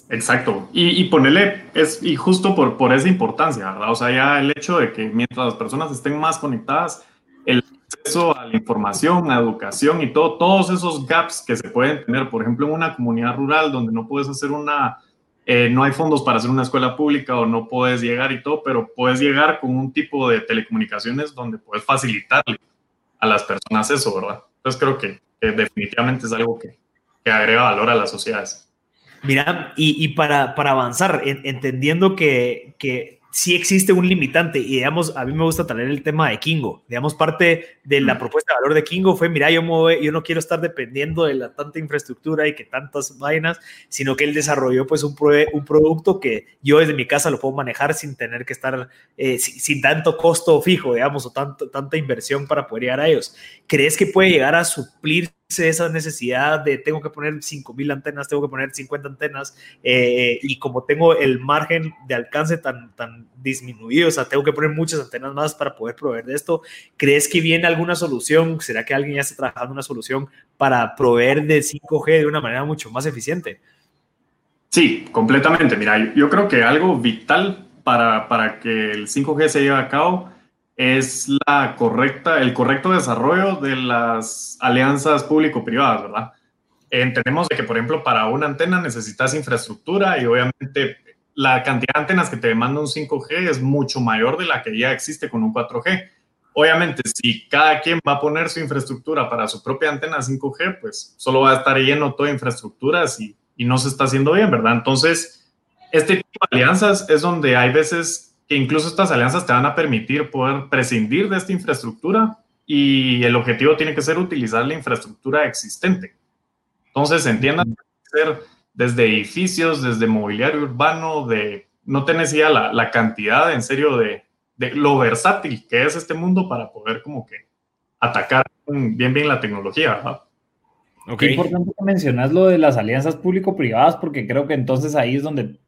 Exacto. Y, ponerle, es, y justo por, por esa importancia, ¿verdad? O sea, ya el hecho de que mientras las personas estén más conectadas, el acceso a la información, a educación y todo, todos esos gaps que se pueden tener, por ejemplo, en una comunidad rural donde no puedes hacer una, eh, no hay fondos para hacer una escuela pública o no puedes llegar y todo, pero puedes llegar con un tipo de telecomunicaciones donde puedes facilitarle a las personas eso, ¿verdad? Entonces creo que, definitivamente es algo que, que, agrega valor a las sociedades. Mira, y, y para, para, avanzar, entendiendo que, que sí existe un limitante y digamos, a mí me gusta traer el tema de Kingo. Digamos, parte de la propuesta de valor de Kingo fue, mira, yo, yo no quiero estar dependiendo de la tanta infraestructura y que tantas vainas, sino que él desarrolló pues un, un producto que yo desde mi casa lo puedo manejar sin tener que estar, eh, sin, tanto costo fijo, digamos, o tanto, tanta inversión para poder llegar a ellos. ¿Crees que puede llegar a suplir esa necesidad de tengo que poner 5000 antenas, tengo que poner 50 antenas, eh, y como tengo el margen de alcance tan, tan disminuido, o sea, tengo que poner muchas antenas más para poder proveer de esto, ¿crees que viene alguna solución? ¿Será que alguien ya está trabajando una solución para proveer de 5G de una manera mucho más eficiente? Sí, completamente. Mira, yo creo que algo vital para, para que el 5G se lleve a cabo es la correcta, el correcto desarrollo de las alianzas público-privadas, ¿verdad? Entendemos que, por ejemplo, para una antena necesitas infraestructura y obviamente la cantidad de antenas que te demanda un 5G es mucho mayor de la que ya existe con un 4G. Obviamente, si cada quien va a poner su infraestructura para su propia antena 5G, pues solo va a estar lleno toda infraestructuras y, y no se está haciendo bien, ¿verdad? Entonces, este tipo de alianzas es donde hay veces incluso estas alianzas te van a permitir poder prescindir de esta infraestructura y el objetivo tiene que ser utilizar la infraestructura existente. Entonces, entiendan, ser desde edificios, desde mobiliario urbano, de no tenés ya la, la cantidad, en serio, de, de, lo versátil que es este mundo para poder como que atacar bien, bien la tecnología, ¿verdad? Okay. Qué importante que mencionas lo de las alianzas público-privadas, porque creo que entonces ahí es donde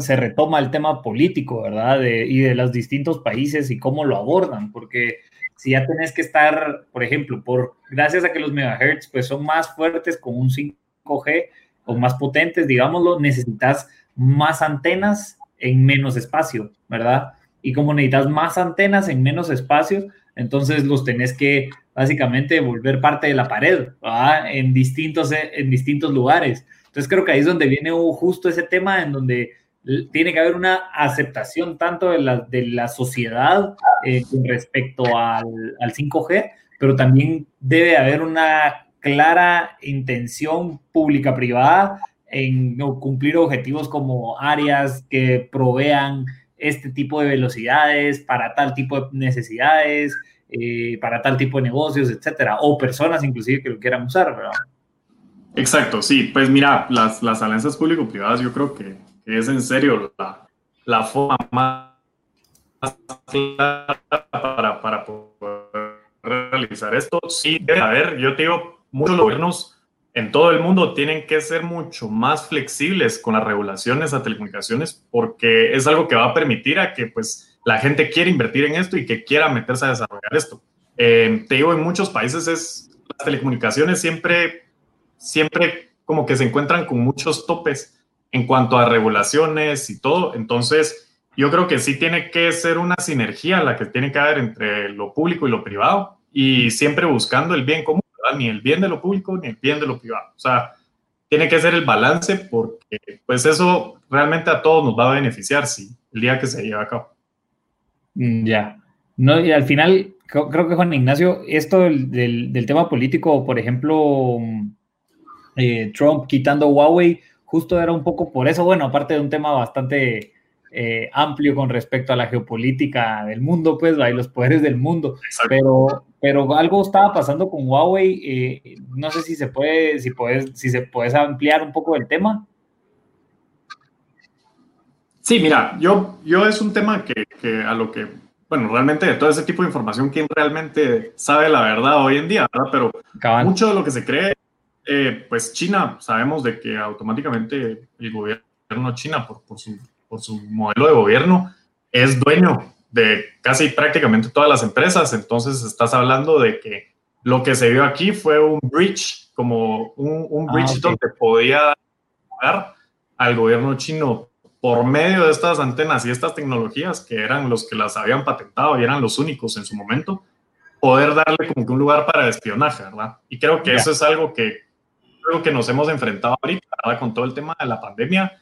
se retoma el tema político, ¿verdad? y de los distintos países y cómo lo abordan, porque si ya tenés que estar, por ejemplo, por gracias a que los megahertz pues son más fuertes con un 5G o más potentes, digámoslo, necesitas más antenas en menos espacio, ¿verdad? Y como necesitas más antenas en menos espacio, entonces los tenés que básicamente volver parte de la pared, ¿verdad? En distintos, en distintos lugares. Entonces creo que ahí es donde viene justo ese tema en donde tiene que haber una aceptación tanto de la, de la sociedad eh, con respecto al, al 5G, pero también debe haber una clara intención pública-privada en cumplir objetivos como áreas que provean este tipo de velocidades para tal tipo de necesidades, eh, para tal tipo de negocios, etcétera, o personas inclusive que lo quieran usar, ¿verdad? Exacto, sí, pues mira, las, las alianzas público-privadas yo creo que que es en serio la, la forma más clara para, para poder realizar esto. Sí, debe haber, yo te digo, muchos gobiernos en todo el mundo tienen que ser mucho más flexibles con las regulaciones a telecomunicaciones porque es algo que va a permitir a que pues la gente quiera invertir en esto y que quiera meterse a desarrollar esto. Eh, te digo, en muchos países es las telecomunicaciones siempre, siempre como que se encuentran con muchos topes en cuanto a regulaciones y todo. Entonces, yo creo que sí tiene que ser una sinergia la que tiene que haber entre lo público y lo privado y siempre buscando el bien común ni el bien de lo público ni el bien de lo privado. O sea, tiene que ser el balance porque pues eso realmente a todos nos va a beneficiar si el día que se lleve a cabo. Mm, ya. No, y al final, creo, que Juan Ignacio, esto del, del, tema político, por ejemplo, mm, eh, Trump quitando Huawei, justo era un poco por eso, bueno, aparte de un tema bastante eh, amplio con respecto a la geopolítica del mundo, pues, hay los poderes del mundo, pero, pero algo estaba pasando con Huawei, eh, no sé si se puede, si puedes, si se puedes ampliar un poco el tema. Sí, mira, yo, yo es un tema que, que, a lo que, bueno, realmente de todo ese tipo de información, ¿quién realmente sabe la verdad hoy en día? ¿verdad? Pero mucho de lo que se cree, eh, pues China, sabemos de que automáticamente el gobierno China, por, por su por su modelo de gobierno, es dueño de casi prácticamente todas las empresas. Entonces estás hablando de que lo que se vio aquí fue un bridge, como un, un ah, bridge donde podía dar al gobierno chino por medio de estas antenas y estas tecnologías que eran los que las habían patentado y eran los únicos en su momento, poder darle como que un lugar para espionaje, ¿verdad? Y creo que eso es algo que, creo que nos hemos enfrentado ahorita, ¿verdad? Con todo el tema de la pandemia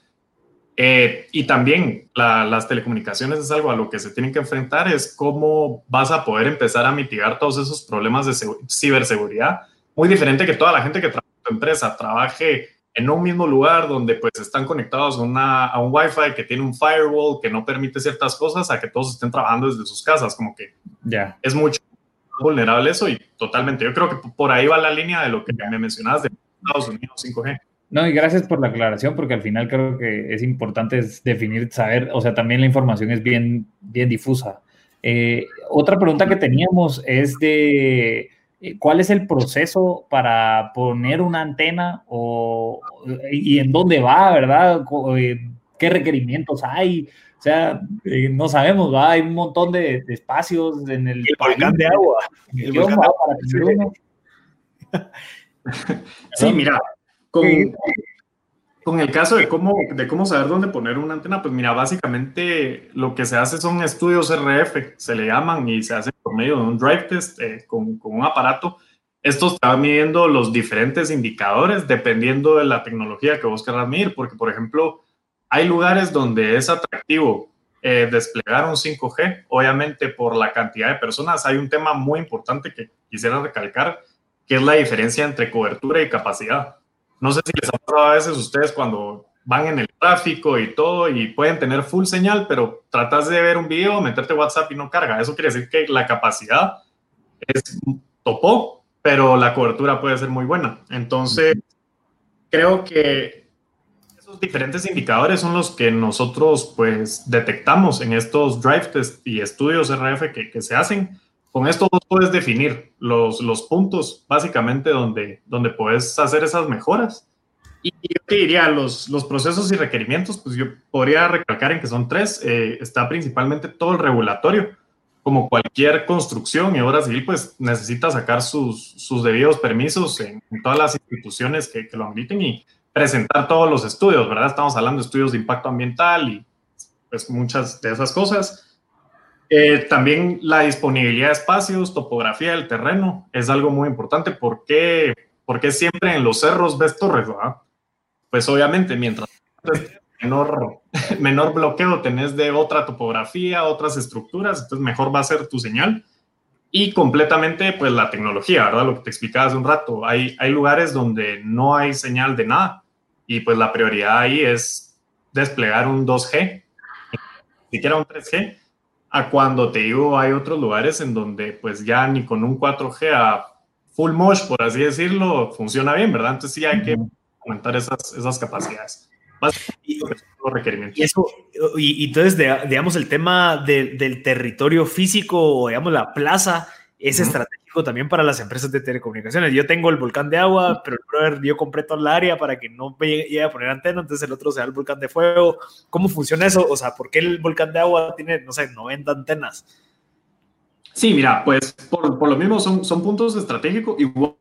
eh, y también las telecomunicaciones es algo a lo que se tienen que enfrentar, es cómo vas a poder empezar a mitigar todos esos problemas de ciberseguridad. Muy diferente que toda la gente que trabaja en tu empresa trabaje en un mismo lugar donde pues están conectados a, una, a un Wi-Fi que tiene un firewall que no permite ciertas cosas a que todos estén trabajando desde sus casas, como que ya es mucho vulnerable eso y totalmente. Yo creo que por ahí va la línea de lo que me mencionabas de Estados Unidos 5G. No, y gracias por la aclaración, porque al final creo que es importante definir, saber, o sea, también la información es bien, bien difusa. Eh, otra pregunta que teníamos es de eh, cuál es el proceso para poner una antena o, y en dónde va, ¿verdad? Eh, ¿Qué requerimientos hay? O sea, no sabemos, ¿va? Hay un montón de, espacios en el, el volcán de agua. El volcán de agua. Sí, mira, con, el caso de cómo, de cómo saber dónde poner una antena, pues mira, básicamente lo que se hace son estudios RF, se le llaman y se hace por medio de un drive test eh, con, con, un aparato. Esto está midiendo los diferentes indicadores dependiendo de la tecnología que vos querrás medir, porque por ejemplo, hay lugares donde es atractivo eh, desplegar un 5G, obviamente por la cantidad de personas. Hay un tema muy importante que quisiera recalcar, que es la diferencia entre cobertura y capacidad. No sé si les ha pasado a veces ustedes cuando van en el tráfico y todo y pueden tener full señal, pero tratas de ver un video, meterte WhatsApp y no carga. Eso quiere decir que la capacidad es topó, pero la cobertura puede ser muy buena. Entonces, creo que esos diferentes indicadores son los que nosotros pues detectamos en estos drive test y estudios RF que, que se hacen con esto puedes definir los, los puntos básicamente donde, donde puedes hacer esas mejoras. Y yo diría, los, los procesos y requerimientos, pues yo podría recalcar en que son tres. Eh, está principalmente todo el regulatorio. Como cualquier construcción y obra civil, pues necesita sacar sus, sus debidos permisos en, todas las instituciones que, lo admiten y presentar todos los estudios, ¿verdad? Estamos hablando de estudios de impacto ambiental y pues muchas de esas cosas. Eh, también la disponibilidad de espacios, topografía del terreno es algo muy importante. ¿Por qué? Porque siempre en los cerros ves torres, ¿verdad? Pues obviamente, mientras menor, menor bloqueo tenés de otra topografía, otras estructuras, entonces mejor va a ser tu señal. Y completamente, pues la tecnología, ¿verdad? Lo que te explicaba hace un rato. Hay, hay lugares donde no hay señal de nada y pues la prioridad ahí es desplegar un 2G, ni siquiera un 3G, a cuando te digo hay otros lugares en donde pues ya ni con un 4G a full mosh, por así decirlo, funciona bien, ¿verdad? Entonces sí hay que aumentar esas, esas capacidades. Y. Y, eso, y, entonces, digamos, el tema del territorio físico, digamos, la plaza, es estratégico también para las empresas de telecomunicaciones. Yo tengo el volcán de agua, pero el brother, yo compré toda la área para que no llegue a poner antena, entonces el otro sea el volcán de fuego. ¿Cómo funciona eso? O sea, ¿por qué el volcán de agua tiene, no sé, 90 antenas? Sí, mira, pues por, por lo mismo son, son puntos estratégicos igual.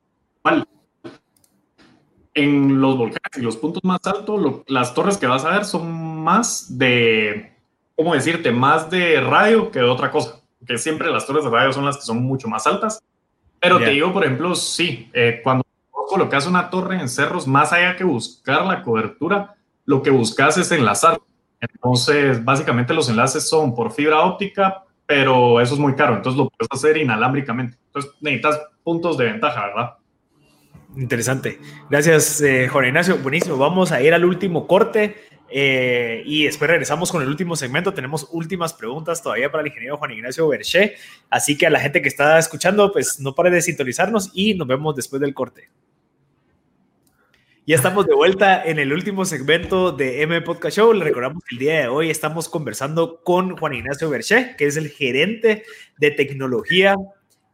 En los volcanes y los puntos más altos, las torres que vas a ver son más de, ¿cómo decirte? Más de radio que de otra cosa. Que siempre las torres de radio son las que son mucho más altas. Pero te digo, por ejemplo, sí, eh, cuando colocas una torre en cerros, más allá que buscar la cobertura, lo que buscas es enlazar. Entonces, básicamente los enlaces son por fibra óptica, pero eso es muy caro, entonces lo puedes hacer inalámbricamente. Entonces necesitas puntos de ventaja, ¿verdad? Interesante. Gracias, eh, Juan Ignacio. Buenísimo. Vamos a ir al último corte. Eh, y después regresamos con el último segmento. Tenemos últimas preguntas todavía para el ingeniero Juan Ignacio Berché. Así que a la gente que está escuchando, pues no pare de sintonizarnos y nos vemos después del corte. Ya estamos de vuelta en el último segmento de M Podcast Show. Le recordamos que el día de hoy estamos conversando con Juan Ignacio Berché, que es el gerente de tecnología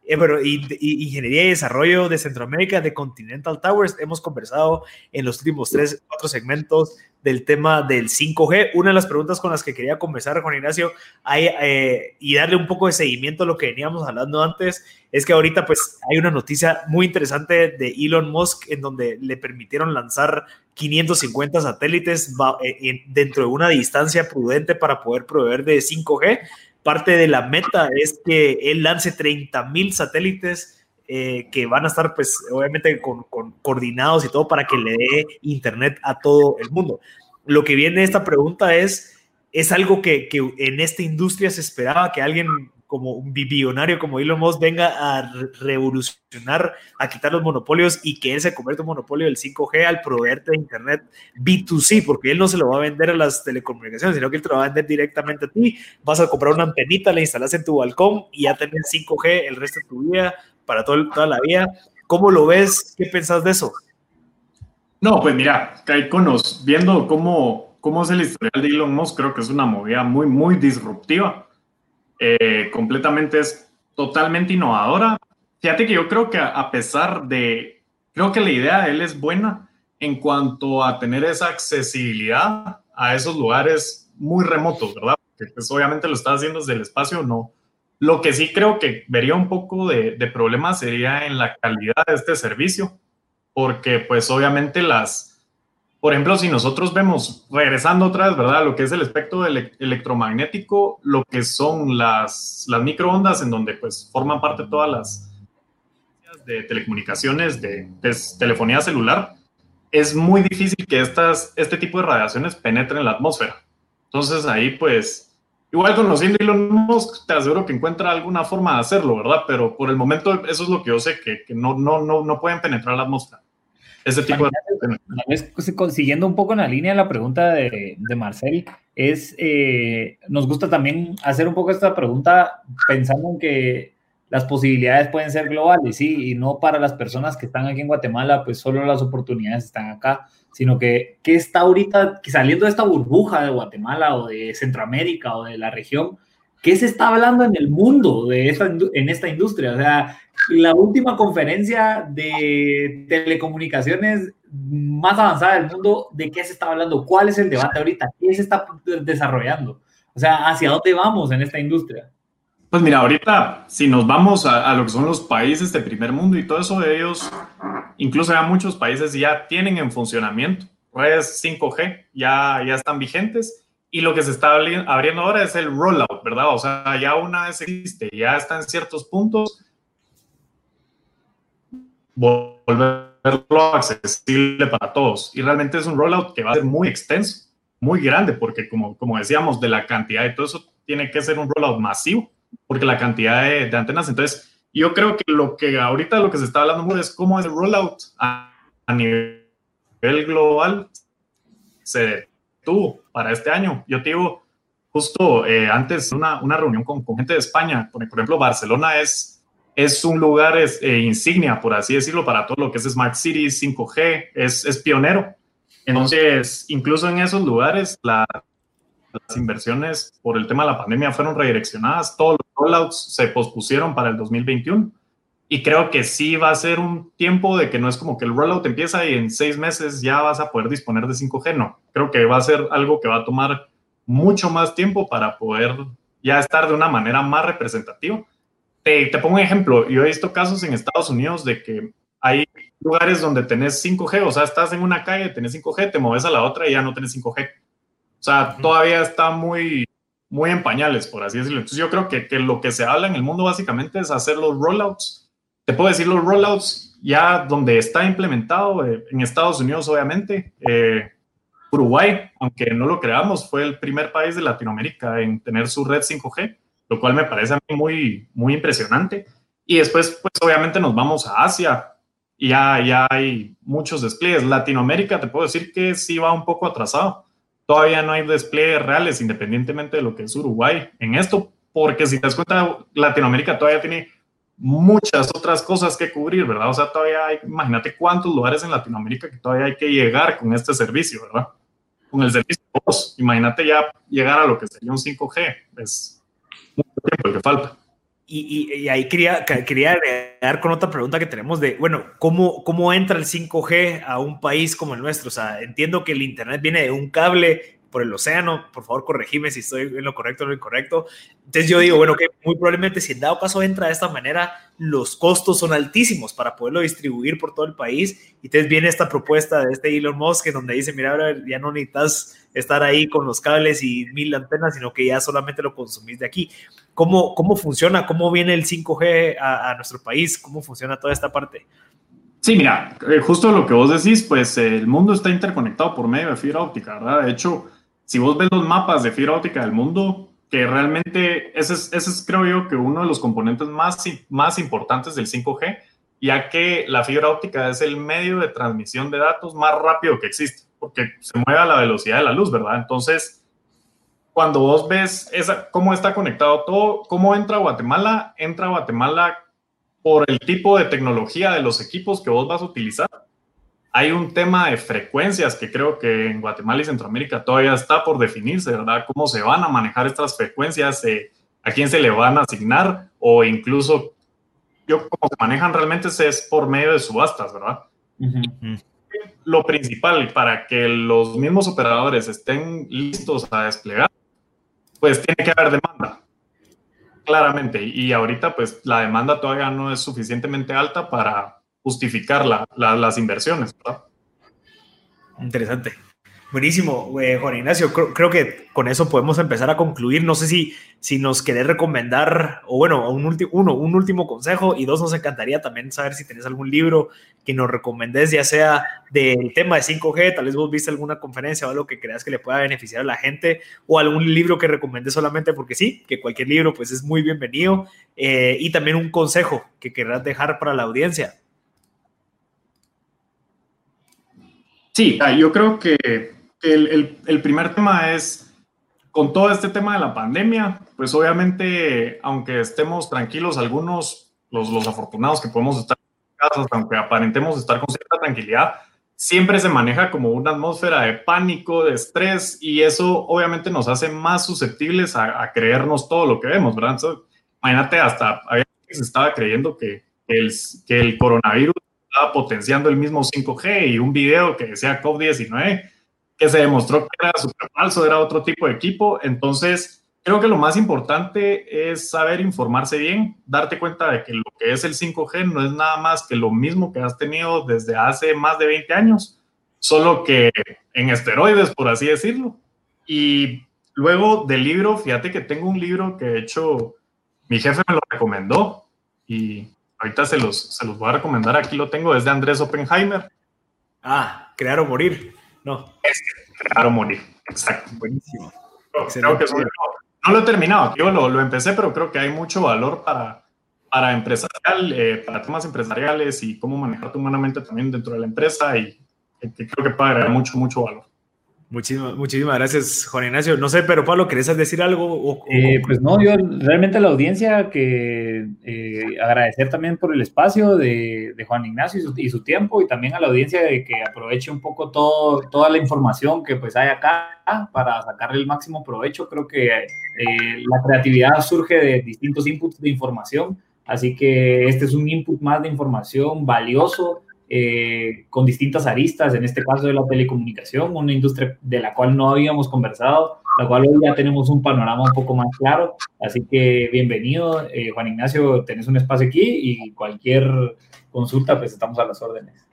eh, y, Ingeniería y Desarrollo de Centroamérica de Continental Towers. Hemos conversado en los últimos tres, cuatro segmentos del tema del 5G. Una de las preguntas con las que quería conversar, Juan Ignacio, hay, eh, y darle un poco de seguimiento a lo que veníamos hablando antes, es que ahorita pues hay una noticia muy interesante de Elon Musk en donde le permitieron lanzar 550 satélites eh, dentro de una distancia prudente para poder proveer de 5G parte de la meta es que él lance 30 mil satélites eh, que van a estar, pues, obviamente con, coordinados y todo para que le dé internet a todo el mundo. Lo que viene esta pregunta es, ¿es algo que en esta industria se esperaba que alguien como un billonario como Elon Musk venga a revolucionar, a quitar los monopolios y que él se convierta en monopolio del 5G al proveerte de Internet B2C, porque él no se lo va a vender a las telecomunicaciones, sino que él te lo va a vender directamente a ti. Vas a comprar una antenita, la instalas en tu balcón y ya tenés 5G el resto de tu vida, para todo, toda la vida. ¿Cómo lo ves? ¿Qué pensás de eso? No, pues mira, Caiconos, viendo cómo, cómo es el historial de Elon Musk, creo que es una movida muy, muy disruptiva eh, completamente es totalmente innovadora. Fíjate que yo creo que a pesar de, creo que la idea de él es buena en cuanto a tener esa accesibilidad a esos lugares muy remotos, ¿verdad? Que pues obviamente lo está haciendo desde el espacio, no. Lo que sí creo que vería un poco de, de problema sería en la calidad de este servicio, porque pues obviamente las, por ejemplo, si nosotros vemos, regresando otra vez, ¿verdad? Lo que es el espectro electromagnético, lo que son las, microondas, en donde pues forman parte todas las de telecomunicaciones, de, telefonía celular, es muy difícil que estas, este tipo de radiaciones penetren en la atmósfera. Entonces ahí pues, igual conociendo Elon Musk, te aseguro que encuentra alguna forma de hacerlo, ¿verdad? Pero por el momento eso es lo que yo sé, que, que no, no, no, no pueden penetrar la atmósfera. Ese tipo de... Consiguiendo un poco en la línea de la pregunta de, de Marcel, es, eh, nos gusta también hacer un poco esta pregunta pensando en que las posibilidades pueden ser globales, sí, y no para las personas que están aquí en Guatemala, pues solo las oportunidades están acá, sino que qué está ahorita saliendo de esta burbuja de Guatemala o de Centroamérica o de la región, ¿qué se está hablando en el mundo de esta, en esta industria? O sea, la última conferencia de telecomunicaciones más avanzada del mundo, ¿de qué se está hablando? ¿Cuál es el debate ahorita? ¿Qué se está desarrollando? O sea, ¿hacia dónde vamos en esta industria? Pues mira, ahorita si nos vamos a, lo que son los países de primer mundo y todo eso, de ellos, incluso ya muchos países ya tienen en funcionamiento redes 5G, ya, ya están vigentes y lo que se está abriendo ahora es el rollout, ¿verdad? O sea, ya una vez existe, ya está en ciertos puntos, volverlo accesible para todos. Y realmente es un rollout que va a ser muy extenso, muy grande, porque como, como decíamos, de la cantidad y todo eso tiene que ser un rollout masivo, porque la cantidad de, antenas. Entonces, yo creo que lo que ahorita lo que se está hablando mucho es cómo el rollout a, nivel global se detuvo para este año. Yo te digo, justo eh, antes una, una reunión con, con, gente de España, por ejemplo, Barcelona es es un lugar es, eh, insignia, por así decirlo, para todo lo que es Smart Cities, 5G, es, es pionero. Entonces, incluso en esos lugares, las inversiones por el tema de la pandemia fueron redireccionadas, todos los rollouts se pospusieron para el 2021 Y creo que sí va a ser un tiempo de que no es como que el rollout empieza y en seis meses ya vas a poder disponer de 5G, no. Creo que va a ser algo que va a tomar mucho más tiempo para poder ya estar de una manera más representativa. Te, te pongo un ejemplo, yo he visto casos en Estados Unidos de que hay lugares donde tenés 5G, o sea, estás en una calle, tenés 5G, te mueves a la otra y ya no tenés 5G. O sea, todavía está muy, muy en pañales, por así decirlo. Entonces yo creo que, que lo que se habla en el mundo básicamente es hacer los rollouts. Te puedo decir los rollouts ya donde está implementado, eh, en Estados Unidos obviamente. Eh, Uruguay, aunque no lo creamos, fue el primer país de Latinoamérica en tener su red 5G, lo cual me parece a mí muy, muy impresionante. Y después, pues obviamente nos vamos a Asia, y ya, ya hay muchos despliegues. Latinoamérica, te puedo decir que sí va un poco atrasado. Todavía no hay despliegues reales, independientemente de lo que es Uruguay en esto, porque si te das cuenta, Latinoamérica todavía tiene muchas otras cosas que cubrir, ¿verdad? O sea, todavía hay, imagínate cuántos lugares en Latinoamérica que todavía hay que llegar con este servicio, ¿verdad? Con el servicio de voz. Imagínate ya llegar a lo que sería un 5G. Es falta. Y, ahí quería, quería agregar con otra pregunta que tenemos de, bueno, ¿cómo, ¿cómo entra el 5G a un país como el nuestro? O sea, entiendo que el Internet viene de un cable por el océano, por favor corregime si estoy en lo correcto o lo incorrecto. Entonces yo digo, bueno, que muy probablemente si en dado caso entra de esta manera, los costos son altísimos para poderlo distribuir por todo el país. Y entonces viene esta propuesta de este Elon Musk en donde dice, mira, ya no necesitas estar ahí con los cables y mil antenas, sino que ya solamente lo consumís de aquí. ¿Cómo, cómo funciona? ¿Cómo viene el 5G a, a nuestro país? ¿Cómo funciona toda esta parte? Sí, mira, eh, justo lo que vos decís, pues el mundo está interconectado por medio de fibra óptica, ¿verdad? De hecho, si vos ves los mapas de fibra óptica del mundo, que realmente ese es, ese es creo yo que uno de los componentes más, más importantes del 5G, ya que la fibra óptica es el medio de transmisión de datos más rápido que existe, porque se mueve a la velocidad de la luz, ¿verdad? Entonces, cuando vos ves esa, cómo está conectado todo, cómo entra Guatemala, entra Guatemala por el tipo de tecnología de los equipos que vos vas a utilizar hay un tema de frecuencias que creo que en Guatemala y Centroamérica todavía está por definirse, ¿verdad? ¿Cómo se van a manejar estas frecuencias? Eh, ¿A quién se le van a asignar? O incluso, yo cómo se manejan realmente es por medio de subastas, ¿verdad? Lo principal para que los mismos operadores estén listos a desplegar, pues tiene que haber demanda, claramente. Y ahorita, pues la demanda todavía no es suficientemente alta para justificar las inversiones. Interesante. Buenísimo, Juan Ignacio. Creo, que con eso podemos empezar a concluir. No sé si, si nos querés recomendar, o bueno, un, uno, un último consejo, y dos, nos encantaría también saber si tenés algún libro que nos recomendés, ya sea del tema de 5G, tal vez vos viste alguna conferencia o algo que creas que le pueda beneficiar a la gente, o algún libro que recomendés solamente porque sí, que cualquier libro pues es muy bienvenido, eh, y también un consejo que querrás dejar para la audiencia. Sí, ah, yo creo que el, primer tema es, con todo este tema de la pandemia, pues obviamente, aunque estemos tranquilos, algunos, los afortunados que podemos estar casa, aunque aparentemos estar con cierta tranquilidad, siempre se maneja como una atmósfera de pánico, de estrés, y eso obviamente nos hace más susceptibles a, creernos todo lo que vemos, ¿verdad? imagínate, hasta se estaba creyendo que el, que el coronavirus estaba potenciando el mismo 5G y un video que decía COVID-19 que se demostró que era súper falso, era otro tipo de equipo. Entonces, creo que lo más importante es saber informarse bien, darte cuenta de que lo que es el 5G no es nada más que lo mismo que has tenido desde hace más de 20 años, solo que en esteroides, por así decirlo. Y luego del libro, fíjate que tengo un libro que de hecho mi jefe me lo recomendó y Ahorita se los, se los voy a recomendar. Aquí lo tengo, es de Andrés Oppenheimer. Ah, crear o morir. No. Es crear o morir. Exacto. Buenísimo. Creo, que no, lo he terminado. Yo lo, lo, empecé, pero creo que hay mucho valor para, para empresarial, eh, para temas empresariales y cómo manejarte humanamente también dentro de la empresa y creo que puede agregar mucho, mucho valor. Muchísimas, muchísimas gracias, Juan Ignacio. No sé, pero Pablo, ¿querés decir algo? Eh, pues no, yo realmente a la audiencia que eh, agradecer también por el espacio de, Juan Ignacio y su, tiempo y también a la audiencia de que aproveche un poco todo, toda la información que pues hay acá para sacarle el máximo provecho. Creo que eh, la creatividad surge de distintos inputs de información Así que este es un input más de información valioso eh, con distintas aristas, en este caso de la telecomunicación, una industria de la cual no habíamos conversado, la cual hoy ya tenemos un panorama un poco más claro. Así que bienvenido, eh, Juan Ignacio, tenés un espacio aquí y cualquier consulta, pues estamos a las órdenes.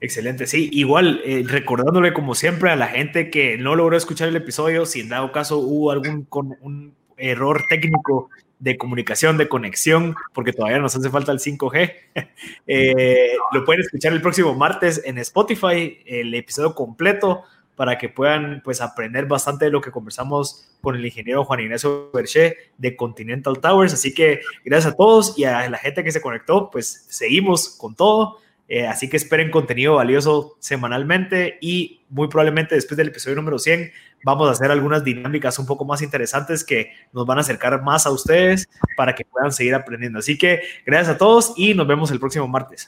Excelente, sí, igual eh, recordándole como siempre a la gente que no logró escuchar el episodio, si en dado caso hubo algún con, un error técnico de comunicación, de conexión, porque todavía nos hace falta el 5G. Eh, lo pueden escuchar el próximo martes en Spotify, el episodio completo, para que puedan pues aprender bastante de lo que conversamos con el ingeniero Juan Ignacio Berché de Continental Towers. Así que gracias a todos y a la gente que se conectó, pues seguimos con todo. Eh, así que esperen contenido valioso semanalmente y muy probablemente después del episodio número 100 vamos a hacer algunas dinámicas un poco más interesantes que nos van a acercar más a ustedes para que puedan seguir aprendiendo. Así que gracias a todos y nos vemos el próximo martes.